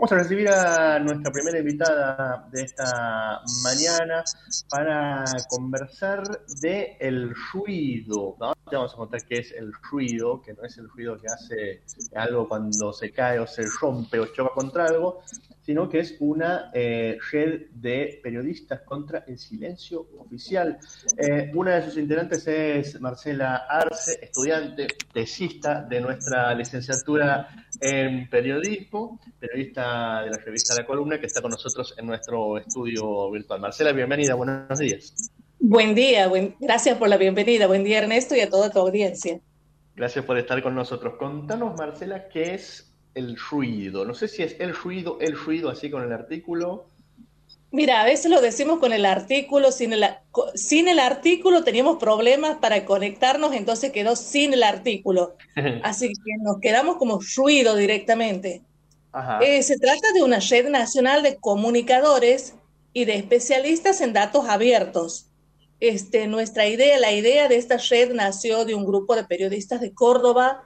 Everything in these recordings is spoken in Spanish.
Vamos a recibir a nuestra primera invitada de esta mañana para conversar de el ruido. Vamos a contar qué es el ruido, que no es el ruido que hace algo cuando se cae o se rompe o choca contra algo, sino que es una eh, red de periodistas contra el silencio oficial. Eh, una de sus integrantes es Marcela Arce, estudiante, tesista de nuestra licenciatura en periodismo, periodista de la revista La Columna, que está con nosotros en nuestro estudio virtual. Marcela, bienvenida, buenos días. Buen día, buen, gracias por la bienvenida. Buen día, Ernesto, y a toda tu audiencia. Gracias por estar con nosotros. Contanos, Marcela, qué es el ruido. No sé si es el ruido, el ruido, así con el artículo. Mira, a veces lo decimos con el artículo, sin el, sin el artículo teníamos problemas para conectarnos, entonces quedó sin el artículo. Así que nos quedamos como ruido directamente. Eh, se trata de una red nacional de comunicadores y de especialistas en datos abiertos. Este, nuestra idea, la idea de esta red nació de un grupo de periodistas de Córdoba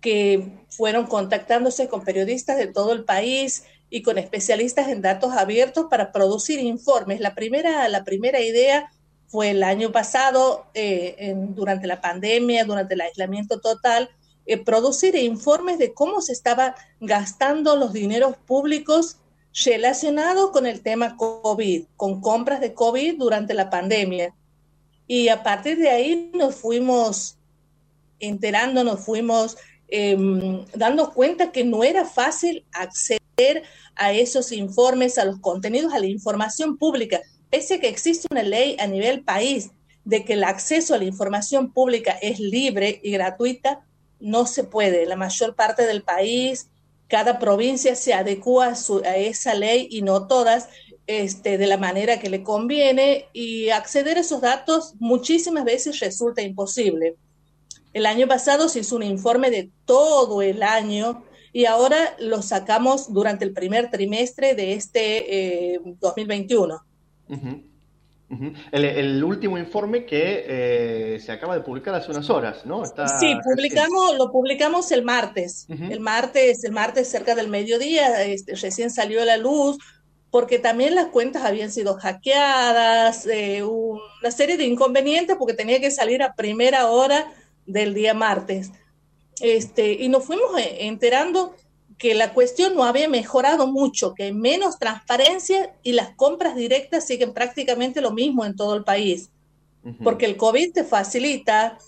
que fueron contactándose con periodistas de todo el país y con especialistas en datos abiertos para producir informes. La primera, la primera idea fue el año pasado, eh, durante la pandemia, durante el aislamiento total, eh, producir informes de cómo se estaban gastando los dineros públicos relacionados con el tema COVID, con compras de COVID durante la pandemia. Y a partir de ahí nos fuimos enterando, nos fuimos Em, dando cuenta que no era fácil acceder a esos informes, a los contenidos, a la información pública, pese a que existe una ley a nivel país de que el acceso a la información pública es libre y gratuita, no se puede. La mayor parte del país, cada provincia se adecua a, esa ley y no todas este, de la manera que le conviene y acceder a esos datos muchísimas veces resulta imposible. El año pasado se hizo un informe de todo el año y ahora lo sacamos durante el primer trimestre de este 2021. Eh, el, último informe que eh, se acaba de publicar hace unas horas, ¿no? sí, publicamos, lo publicamos el martes. El martes, el martes cerca del mediodía, este, recién salió a la luz, porque también las cuentas habían sido hackeadas, eh, una serie de inconvenientes, porque tenía que salir a primera hora del día martes. Este, y nos fuimos eh, enterando que la cuestión no había mejorado mucho, que hay menos transparencia y las compras directas siguen prácticamente lo mismo en todo el país. Porque el COVID te facilita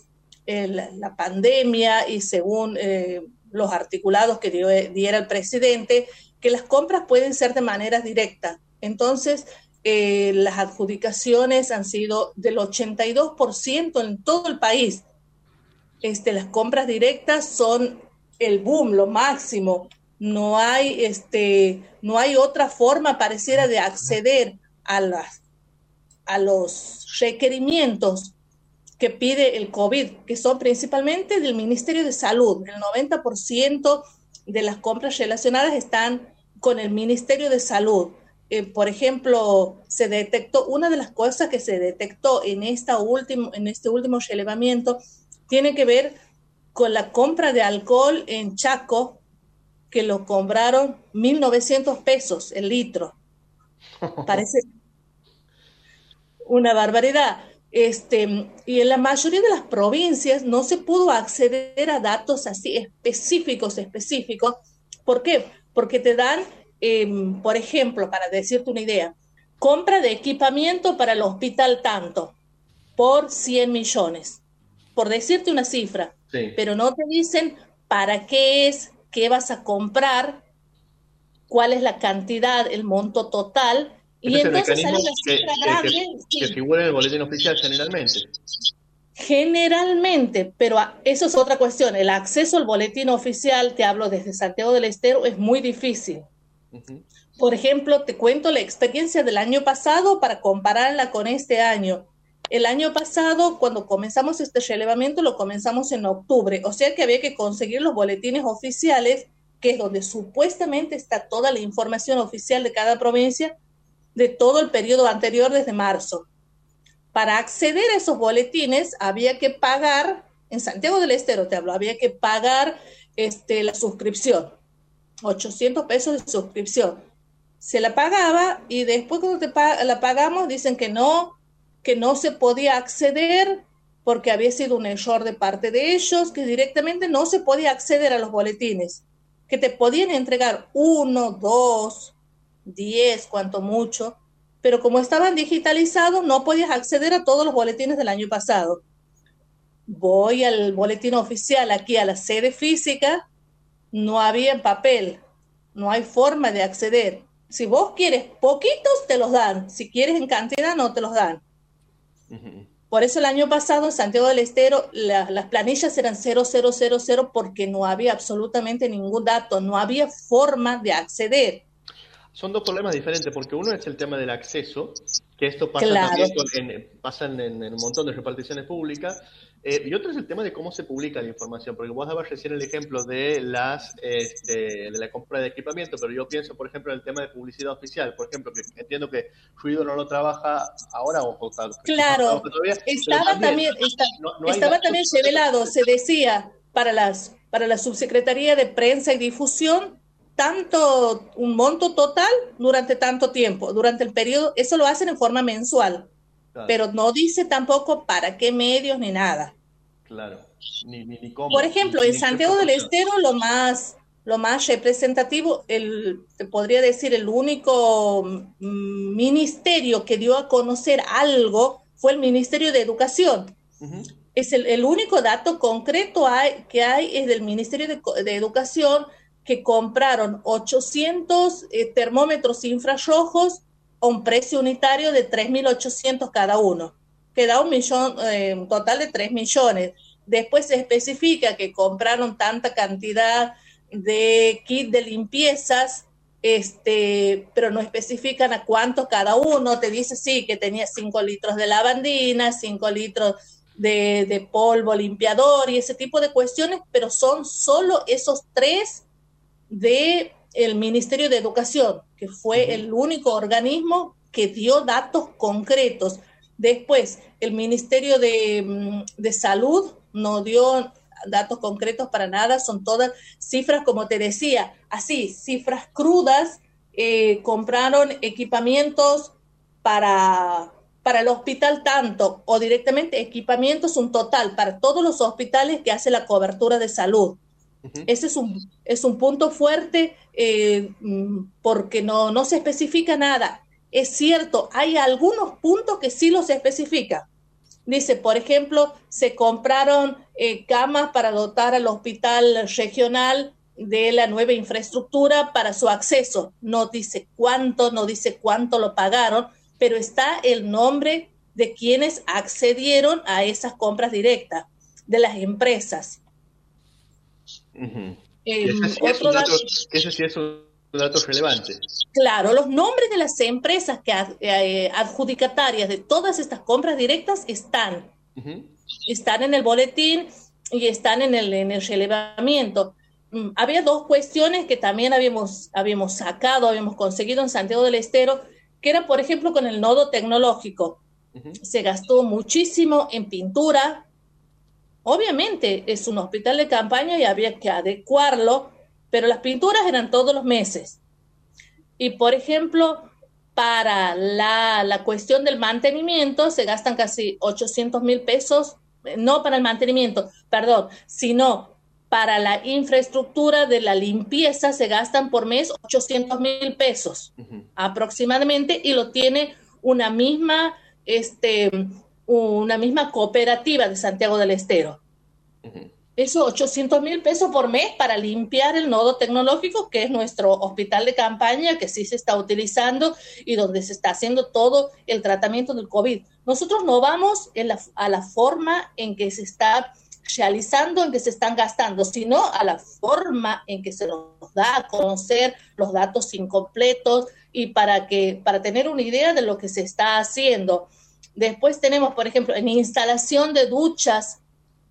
la pandemia y según eh, los articulados que dio, diera el presidente, que las compras pueden ser de manera directa. Entonces, eh, las adjudicaciones han sido del 82% en todo el país este, las compras directas son el boom, lo máximo. No hay, este, no hay otra forma pareciera de acceder a, las, a los requerimientos que pide el COVID, que son principalmente del Ministerio de Salud. El 90% de las compras relacionadas están con el Ministerio de Salud. Eh, por ejemplo, se detectó, una de las cosas que se detectó en, esta último, en este último relevamiento tiene que ver con la compra de alcohol en Chaco, que lo compraron 1.900 pesos el litro. Parece una barbaridad. Este, y en la mayoría de las provincias no se pudo acceder a datos así específicos, específicos. ¿Por qué? Porque te dan, em, por ejemplo, para decirte una idea, compra de equipamiento para el hospital tanto por 100 millones por decirte una cifra, pero no te dicen para qué es, qué vas a comprar, cuál es la cantidad, el monto total, y entonces sale la cifra grande. Que, figura en el boletín oficial generalmente. Generalmente, pero eso es otra cuestión. El acceso al boletín oficial, te hablo desde Santiago del Estero, es muy difícil. Por ejemplo, te cuento la experiencia del año pasado para compararla con este año. El año pasado, cuando comenzamos este relevamiento, lo comenzamos en octubre, o sea que había que conseguir los boletines oficiales, que es donde supuestamente está toda la información oficial de cada provincia de todo el periodo anterior desde marzo. Para acceder a esos boletines había que pagar, en Santiago del Estero te hablo, había que pagar este, la suscripción. 800 pesos de suscripción. Se la pagaba y después cuando te la pagamos dicen que no, que no se podía acceder porque había sido un error de parte de ellos, que directamente no se podía acceder a los boletines, que te podían entregar uno, dos, diez, cuanto mucho, pero como estaban digitalizados no podías acceder a todos los boletines del año pasado. Voy al boletín oficial aquí a la sede física, no había en papel, no hay forma de acceder. Si vos quieres poquitos, te los dan. Si quieres en cantidad, no te los dan. Por eso el año pasado en Santiago del Estero las planillas eran 0000 porque no había absolutamente ningún dato, no había forma de acceder. Son dos problemas diferentes, porque uno es el tema del acceso, que esto pasa también en, pasa en, un montón de reparticiones públicas, eh, y otro es el tema de cómo se publica la información, porque vos dabas recién el ejemplo de las este, de la compra de equipamiento, pero yo pienso, por ejemplo, en el tema de publicidad oficial, por ejemplo, que entiendo que Ruido no lo trabaja ahora o, Claro, estaba también, estaba también revelado, se decía para las para la subsecretaría de prensa y difusión tanto un monto total durante tanto tiempo, durante el periodo, eso lo hacen en forma mensual pero no dice tampoco para qué medios ni nada. Claro, ni, ni, cómo. Por ejemplo, en Santiago del Estero lo más, lo más representativo, el, te podría decir, el único mm, ministerio que dio a conocer algo fue el Ministerio de Educación. Es el, único dato concreto hay, que hay es del Ministerio de, Educación que compraron 800 eh, termómetros infrarrojos a un precio unitario de 3.800 cada uno, que da un millón, eh, total de 3 millones. Después se especifica que compraron tanta cantidad de kit de limpiezas, este, pero no especifican a cuánto cada uno. Te dice, sí, que tenía 5 litros de lavandina, 5 litros de, de, polvo limpiador y ese tipo de cuestiones, pero son solo esos tres de el Ministerio de Educación, que fue el único organismo que dio datos concretos. Después, el Ministerio de, mm, Salud no dio datos concretos para nada, son todas cifras, como te decía, así, cifras crudas. Eh, compraron equipamientos para, para el hospital tanto o directamente equipamientos un total para todos los hospitales que hace la cobertura de salud. Ese es un, es un punto fuerte eh, mm, porque no, no se especifica nada. Es cierto, hay algunos puntos que sí los especifica. Dice, por ejemplo, se compraron eh, camas para dotar al hospital regional de la nueva infraestructura para su acceso. No dice cuánto, no dice cuánto lo pagaron, pero está el nombre de quienes accedieron a esas compras directas, de las empresas. Eh, otro dato, eso sí es un dato relevante. Claro, los nombres de las empresas que eh, adjudicatarias de todas estas compras directas están. Están en el boletín y están en el, en el relevamiento. Mm, había dos cuestiones que también habíamos, habíamos sacado, habíamos conseguido en Santiago del Estero, que era, por ejemplo, con el nodo tecnológico. Se gastó muchísimo en pintura, Obviamente es un hospital de campaña y había que adecuarlo, pero las pinturas eran todos los meses. Y por ejemplo, para la, cuestión del mantenimiento se gastan casi 800 mil pesos, no para el mantenimiento, perdón, sino para la infraestructura de la limpieza se gastan por mes 800 mil pesos aproximadamente y lo tiene una misma este, una misma cooperativa de Santiago del Estero. Eso, 800 mil pesos por mes para limpiar el nodo tecnológico, que es nuestro hospital de campaña, que sí se está utilizando y donde se está haciendo todo el tratamiento del COVID. Nosotros no vamos a la forma en que se está realizando, en que se están gastando, sino a la forma en que se nos da a conocer los datos incompletos y para, que, para tener una idea de lo que se está haciendo. Después tenemos, por ejemplo, en instalación de duchas,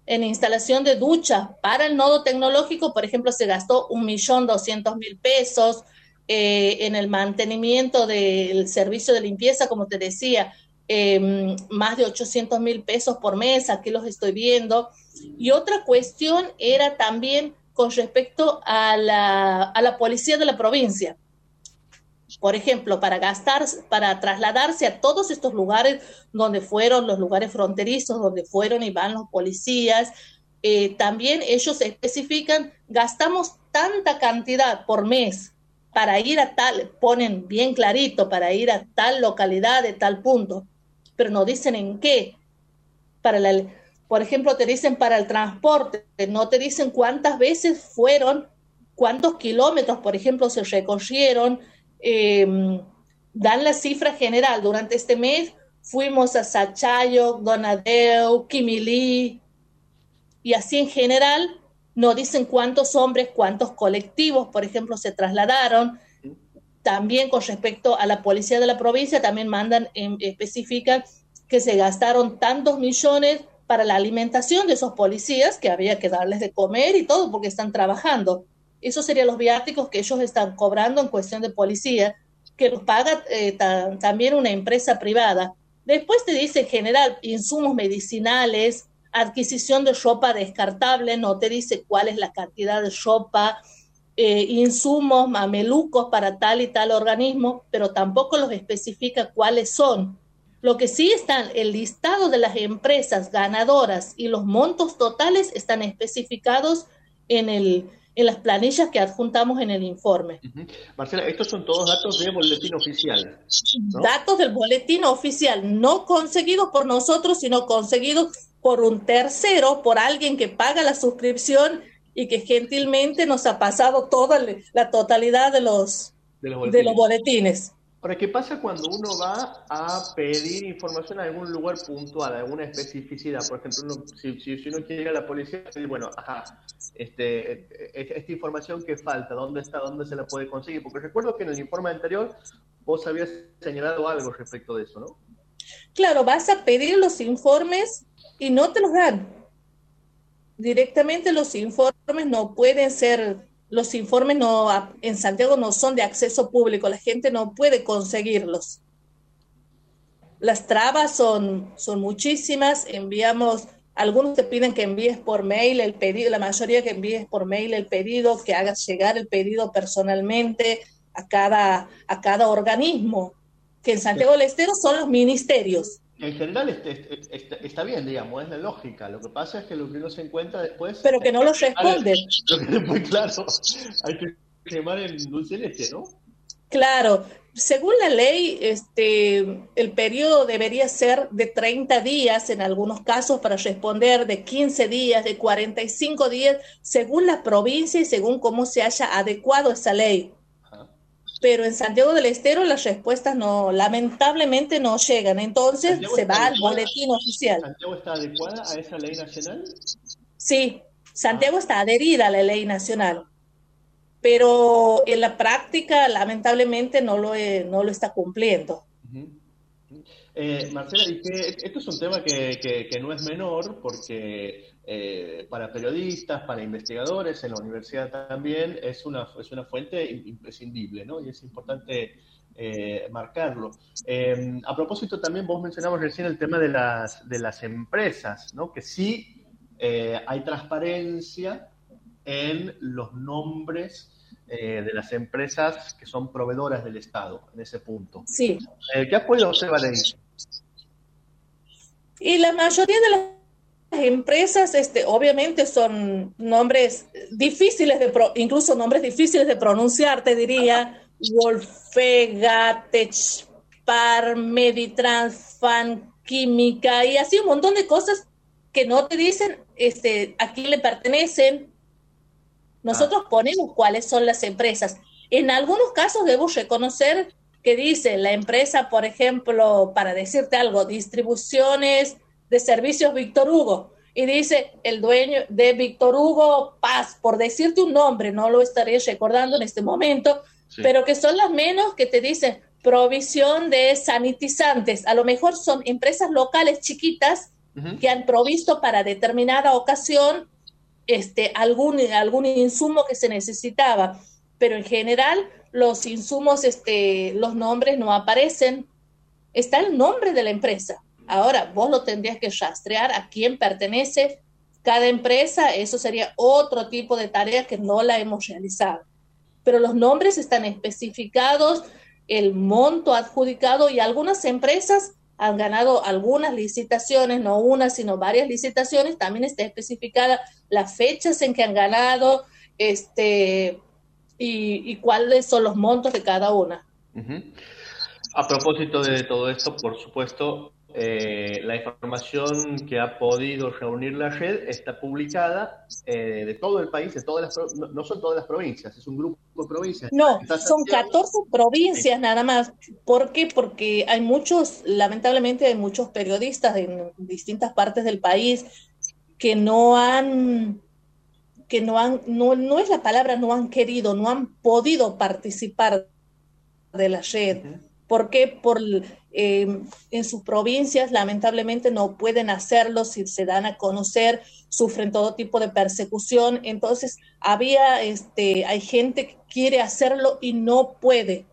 en instalación de duchas para el nodo tecnológico, por ejemplo, se gastó un millón doscientos mil pesos. Eh, en el mantenimiento del servicio de limpieza, como te decía, em, más de 800 mil pesos por mes, aquí los estoy viendo. Y otra cuestión era también con respecto a la, a la policía de la provincia. Por ejemplo, para gastar, para trasladarse a todos estos lugares donde fueron los lugares fronterizos, donde fueron y van los policías, eh, también ellos especifican, gastamos tanta cantidad por mes para ir a tal, ponen bien clarito, para ir a tal localidad de tal punto, pero no dicen en qué. Para la, por ejemplo, te dicen para el transporte, no te dicen cuántas veces fueron, cuántos kilómetros, por ejemplo, se recorrieron, em, dan la cifra general. Durante este mes fuimos a Sachayo, Donadeu, Quimilí, y así en general no dicen cuántos hombres, cuántos colectivos, por ejemplo, se trasladaron. También con respecto a la policía de la provincia, también mandan, em, especifican que se gastaron tantos millones para la alimentación de esos policías que había que darles de comer y todo porque están trabajando. Esos serían los viáticos que ellos están cobrando en cuestión de policía, que los paga eh, también una empresa privada. Después te dice en general insumos medicinales, adquisición de ropa descartable, no te dice cuál es la cantidad de ropa, eh, insumos, mamelucos para tal y tal organismo, pero tampoco los especifica cuáles son. Lo que sí están, el listado de las empresas ganadoras y los montos totales están especificados en, el, en las planillas que adjuntamos en el informe. Marcela, estos son todos datos del boletín oficial. Datos del boletín oficial, no conseguidos por nosotros, sino conseguidos por un tercero, por alguien que paga la suscripción y que gentilmente nos ha pasado toda la totalidad de los, de los boletines. Ahora, ¿qué pasa cuando uno va a pedir información a algún lugar puntual, a alguna especificidad? Por ejemplo, si, si, uno quiere ir a la policía, bueno, ajá, este, e, e, esta información que falta, ¿dónde está? ¿Dónde se la puede conseguir? Porque recuerdo que en el informe anterior vos habías señalado algo respecto de eso, ¿no? Claro, vas a pedir los informes y no te los dan. Directamente los informes no pueden ser, los informes no, en Santiago no son de acceso público, la gente no puede conseguirlos. Las trabas son, son muchísimas, enviamos, algunos te piden que envíes por mail el pedido, la mayoría que envíes por mail el pedido, que hagas llegar el pedido personalmente a cada, a cada organismo, que en Santiago del Estero son los ministerios en general está, bien, digamos, es la lógica. Lo que pasa es que lo que uno se encuentra después. Pero que no lo responden. Muy claro, hay que quemar el dulce leche, ¿no? Claro, según la ley, este, el periodo debería ser de 30 días en algunos casos para responder, de 15 días, de 45 días, según la provincia y según cómo se haya adecuado esa ley pero en Santiago del Estero las respuestas no, lamentablemente no llegan. Entonces se va al boletín oficial. ¿Santiago está adecuada a esa ley nacional? Sí, Santiago está adherida a la ley nacional, pero en la práctica lamentablemente no lo, no lo está cumpliendo. Eh, Marcela, esto es un tema que, que, no es menor porque eh, para periodistas, para investigadores, en la universidad también es una, es una fuente imprescindible, ¿no? Y es importante eh, marcarlo. Em, a propósito, también vos mencionabas recién el tema de las, de las empresas, ¿no? Que sí eh, hay transparencia en los nombres de las empresas que son proveedoras del Estado en ese punto. Sí. ¿Qué has podido observar ahí? Y la mayoría de las empresas, este, obviamente son nombres difíciles de, incluso nombres difíciles de pronunciar, te diría, Wolfega, Techpar, Meditrans, Fan, Química, y así un montón de cosas que no te dicen este, a quién le pertenecen. Nosotros ah. ponemos cuáles son las empresas. En algunos casos debo reconocer que dice la empresa, por ejemplo, para decirte algo, distribuciones, de Servicios Víctor Hugo. Y dice el dueño de Víctor Hugo Paz, por decirte un nombre, no lo estaré recordando en este momento, pero que son las menos que te dicen provisión de sanitizantes. A lo mejor son empresas locales chiquitas que han provisto para determinada ocasión este, algún, algún insumo que se necesitaba. Pero en general los insumos, este, los nombres no aparecen. Está el nombre de la empresa Ahora, vos lo tendrías que rastrear a quién pertenece, cada empresa, eso sería otro tipo de tarea que no la hemos realizado. Pero los nombres están especificados, el monto adjudicado y algunas empresas han ganado algunas licitaciones, no una, sino varias licitaciones, también está especificada las fechas en que han ganado este, y, cuáles son los montos de cada una. A propósito de todo esto, por supuesto, eh, la información que ha podido reunir la red está publicada eh, de todo el país, de todas las, no, son todas las provincias, es un grupo de provincias. No, son 14 provincias nada más. ¿Por qué? Porque hay muchos, lamentablemente hay muchos periodistas en distintas partes del país que no han que no han, no, no es la palabra, no han querido, no han podido participar de la red. ¿Por qué? Por Em, en sus provincias lamentablemente no pueden hacerlo si se dan a conocer, sufren todo tipo de persecución. Entonces, había, este, hay gente que quiere hacerlo y no puede.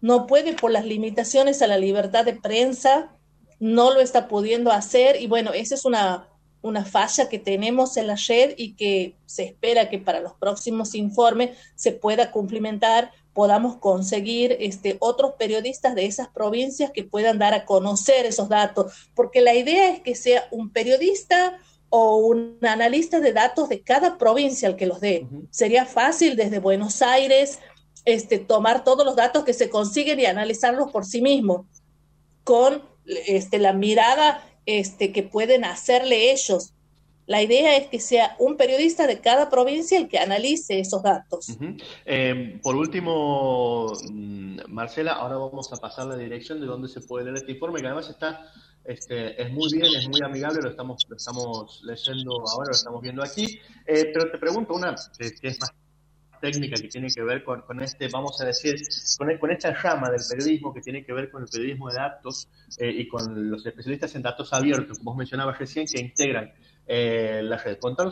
No puede por las limitaciones a la libertad de prensa, no lo está pudiendo hacer y bueno, esa es una, una falla que tenemos en la red y que se espera que para los próximos informes se pueda cumplimentar podamos conseguir este, otros periodistas de esas provincias que puedan dar a conocer esos datos, porque la idea es que sea un periodista o un analista de datos de cada provincia el que los dé. Sería fácil desde Buenos Aires este, tomar todos los datos que se consiguen y analizarlos por sí mismo, con este, la mirada este, que pueden hacerle ellos la idea es que sea un periodista de cada provincia el que analice esos datos. Eh, por último, mm, Marcela, ahora vamos a pasar la dirección de dónde se puede leer este informe, que además está, este, es muy bien, es muy amigable, lo estamos, lo estamos leyendo ahora, lo estamos viendo aquí. Eh, pero te pregunto una que, es más técnica que tiene que ver con, este, vamos a decir, con, con, esta rama del periodismo que tiene que ver con el periodismo de datos eh, y con los especialistas en datos abiertos, como vos mencionabas recién, que integran eh, la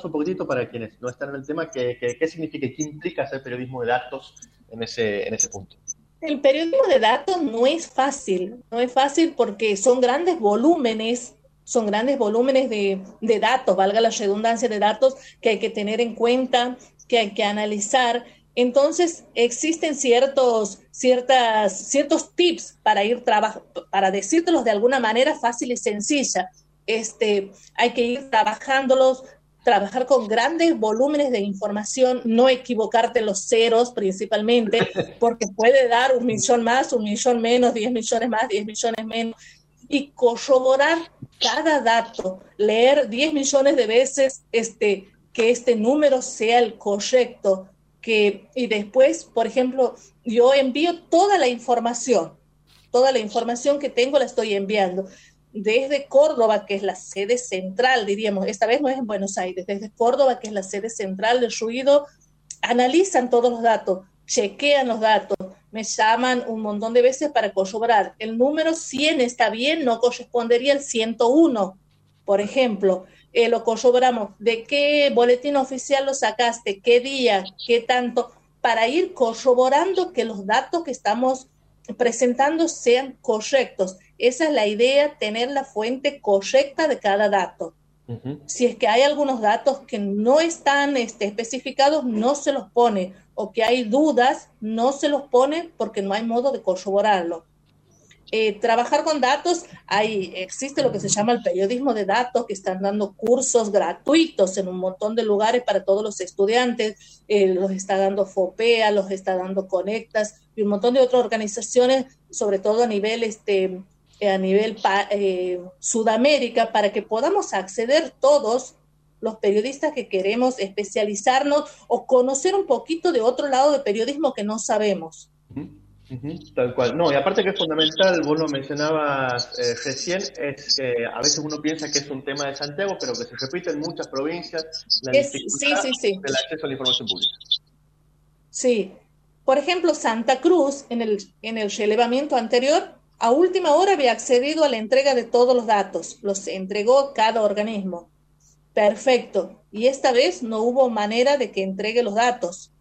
un poquitito para quienes no están en el tema, qué, qué, significa y qué implica hacer periodismo de datos en ese, en ese punto. El periodismo de datos no es fácil, no es fácil porque son grandes volúmenes, son grandes volúmenes de, de datos, valga la redundancia de datos que hay que tener en cuenta, que hay que analizar. Entonces, existen ciertos, ciertas, ciertos tips para ir para decírtelos de alguna manera fácil y sencilla este, hay que ir trabajándolos, trabajar con grandes volúmenes de información, no equivocarte los ceros principalmente, porque puede dar un millón más, un millón menos, diez millones más, diez millones menos, y corroborar cada dato, leer diez millones de veces este, que este número sea el correcto, que, y después, por ejemplo, yo envío toda la información, toda la información que tengo la estoy enviando desde Córdoba, que es la sede central, diríamos, esta vez no es en Buenos Aires, desde Córdoba, que es la sede central del ruido, analizan todos los datos, chequean los datos, me llaman un montón de veces para corroborar. El número 100 está bien, no correspondería al 101, por ejemplo. Eh, lo corroboramos. ¿De qué boletín oficial lo sacaste? ¿Qué día? ¿Qué tanto? Para ir corroborando que los datos que estamos presentando sean correctos. Esa es la idea, tener la fuente correcta de cada dato. Si es que hay algunos datos que no están este, especificados, no se los pone, o que hay dudas, no se los pone porque no hay modo de corroborarlo. Eh, trabajar con datos, hay, existe lo que se llama el periodismo de datos, que están dando cursos gratuitos en un montón de lugares para todos los estudiantes, eh, los está dando FOPEA, los está dando Conectas y un montón de otras organizaciones, sobre todo a nivel, este, a nivel eh, Sudamérica, para que podamos acceder todos los periodistas que queremos especializarnos o conocer un poquito de otro lado de periodismo que no sabemos tal cual. No, y aparte que es fundamental, vos lo mencionabas eh, recién, es que a veces uno piensa que es un tema de Santiago, pero que se repite en muchas provincias la dificultad del acceso a la información pública. Sí. Por ejemplo, Santa Cruz, en el, en el relevamiento anterior, a última hora había accedido a la entrega de todos los datos. Los entregó cada organismo. Perfecto. Y esta vez no hubo manera de que entregue los datos.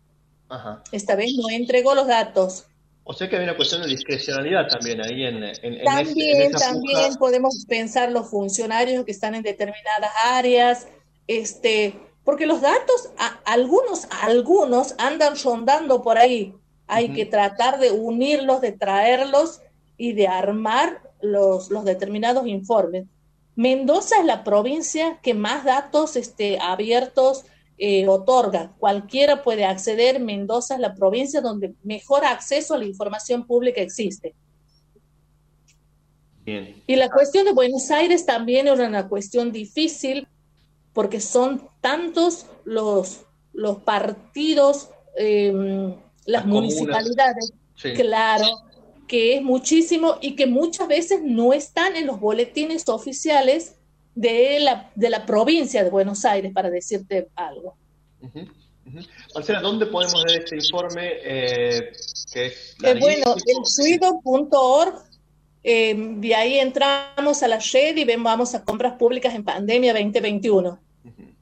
Ajá. Esta vez no entregó los datos. O sea que hay una cuestión de discrecionalidad también ahí en, en, también, también podemos pensar los funcionarios que están en determinadas áreas, este, porque los datos, algunos, algunos andan rondando por ahí. Hay que tratar de unirlos, de traerlos y de armar los, los determinados informes. Mendoza es la provincia que más datos este, abiertos eh, otorga. Cualquiera puede acceder. Mendoza es la provincia donde mejor acceso a la información pública existe. Y la cuestión de Buenos Aires también era una cuestión difícil porque son tantos los, los partidos, em, las, municipalidades, claro, que es muchísimo y que muchas veces no están en los boletines oficiales de la, de la provincia de Buenos Aires, para decirte algo. Marcela, ¿dónde podemos ver este informe? Eh, que es eh, bueno, en suido.org, eh, de ahí entramos a la red y vamos a compras públicas en pandemia 2021.